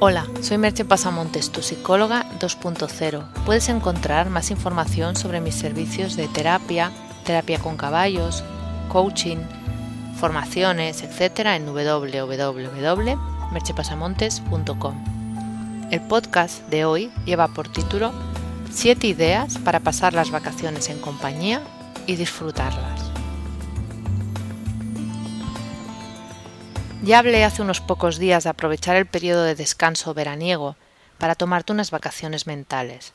Hola, soy Merche Pasamontes, tu psicóloga 2.0. Puedes encontrar más información sobre mis servicios de terapia, terapia con caballos, coaching, formaciones, etc. en www.merchepasamontes.com. El podcast de hoy lleva por título 7 ideas para pasar las vacaciones en compañía y disfrutarlas. Ya hablé hace unos pocos días de aprovechar el periodo de descanso veraniego para tomarte unas vacaciones mentales.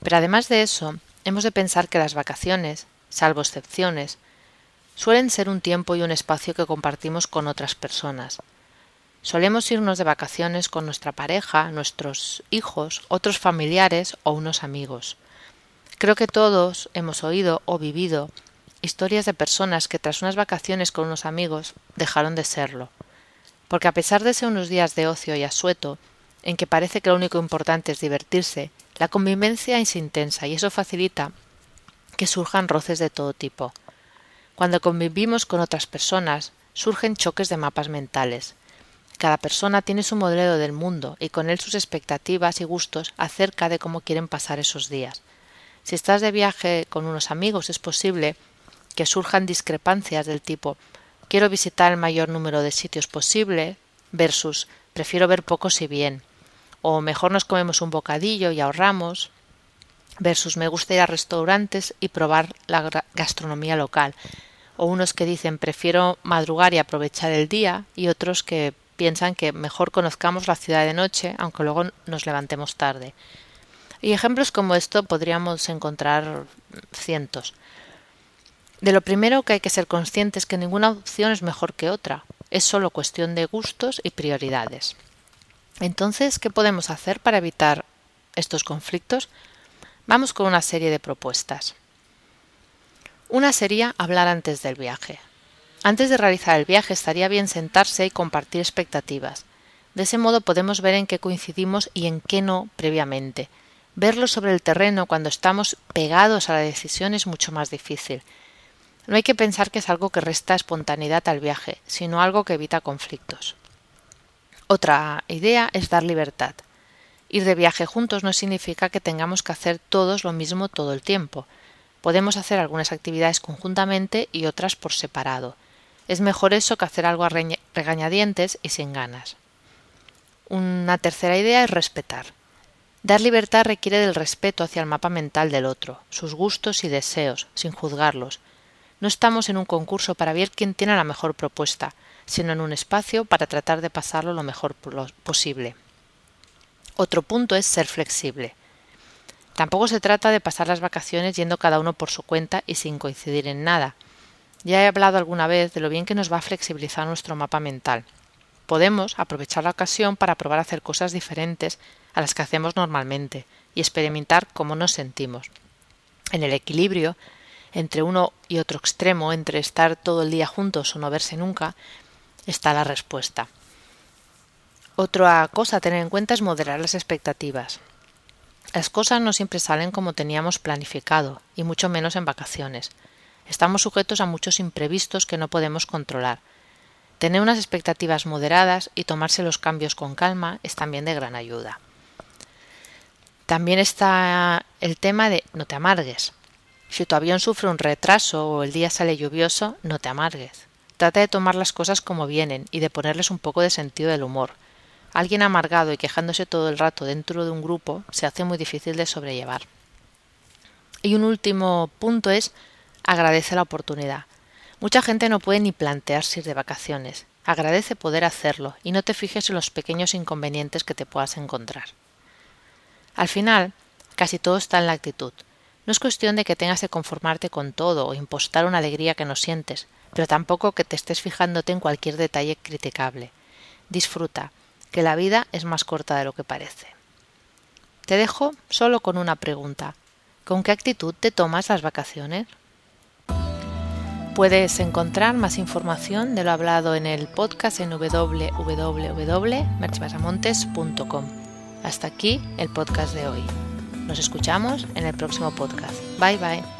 Pero además de eso, hemos de pensar que las vacaciones, salvo excepciones, suelen ser un tiempo y un espacio que compartimos con otras personas. Solemos irnos de vacaciones con nuestra pareja, nuestros hijos, otros familiares o unos amigos. Creo que todos hemos oído o vivido historias de personas que tras unas vacaciones con unos amigos dejaron de serlo porque a pesar de ser unos días de ocio y asueto, en que parece que lo único importante es divertirse, la convivencia es intensa y eso facilita que surjan roces de todo tipo. Cuando convivimos con otras personas, surgen choques de mapas mentales. Cada persona tiene su modelo del mundo y con él sus expectativas y gustos acerca de cómo quieren pasar esos días. Si estás de viaje con unos amigos es posible que surjan discrepancias del tipo quiero visitar el mayor número de sitios posible versus prefiero ver pocos y bien o mejor nos comemos un bocadillo y ahorramos versus me gusta ir a restaurantes y probar la gastronomía local o unos que dicen prefiero madrugar y aprovechar el día y otros que piensan que mejor conozcamos la ciudad de noche aunque luego nos levantemos tarde. Y ejemplos como esto podríamos encontrar cientos. De lo primero que hay que ser conscientes es que ninguna opción es mejor que otra, es solo cuestión de gustos y prioridades. Entonces, ¿qué podemos hacer para evitar estos conflictos? Vamos con una serie de propuestas. Una sería hablar antes del viaje. Antes de realizar el viaje estaría bien sentarse y compartir expectativas. De ese modo podemos ver en qué coincidimos y en qué no previamente. Verlo sobre el terreno cuando estamos pegados a la decisión es mucho más difícil no hay que pensar que es algo que resta espontaneidad al viaje, sino algo que evita conflictos. Otra idea es dar libertad. Ir de viaje juntos no significa que tengamos que hacer todos lo mismo todo el tiempo. Podemos hacer algunas actividades conjuntamente y otras por separado. Es mejor eso que hacer algo a regañadientes y sin ganas. Una tercera idea es respetar. Dar libertad requiere del respeto hacia el mapa mental del otro, sus gustos y deseos, sin juzgarlos, no estamos en un concurso para ver quién tiene la mejor propuesta, sino en un espacio para tratar de pasarlo lo mejor posible. Otro punto es ser flexible. Tampoco se trata de pasar las vacaciones yendo cada uno por su cuenta y sin coincidir en nada. Ya he hablado alguna vez de lo bien que nos va a flexibilizar nuestro mapa mental. Podemos aprovechar la ocasión para probar a hacer cosas diferentes a las que hacemos normalmente y experimentar cómo nos sentimos. En el equilibrio entre uno y otro extremo, entre estar todo el día juntos o no verse nunca, está la respuesta. Otra cosa a tener en cuenta es moderar las expectativas. Las cosas no siempre salen como teníamos planificado, y mucho menos en vacaciones. Estamos sujetos a muchos imprevistos que no podemos controlar. Tener unas expectativas moderadas y tomarse los cambios con calma es también de gran ayuda. También está el tema de no te amargues. Si tu avión sufre un retraso o el día sale lluvioso, no te amargues. Trata de tomar las cosas como vienen y de ponerles un poco de sentido del humor. Alguien amargado y quejándose todo el rato dentro de un grupo se hace muy difícil de sobrellevar. Y un último punto es agradece la oportunidad. Mucha gente no puede ni plantearse ir de vacaciones. Agradece poder hacerlo y no te fijes en los pequeños inconvenientes que te puedas encontrar. Al final, casi todo está en la actitud. No es cuestión de que tengas que conformarte con todo o impostar una alegría que no sientes, pero tampoco que te estés fijándote en cualquier detalle criticable. Disfruta, que la vida es más corta de lo que parece. Te dejo solo con una pregunta. ¿Con qué actitud te tomas las vacaciones? Puedes encontrar más información de lo hablado en el podcast en www.merchbasamontes.com. Hasta aquí el podcast de hoy. Nos escuchamos en el próximo podcast. Bye bye.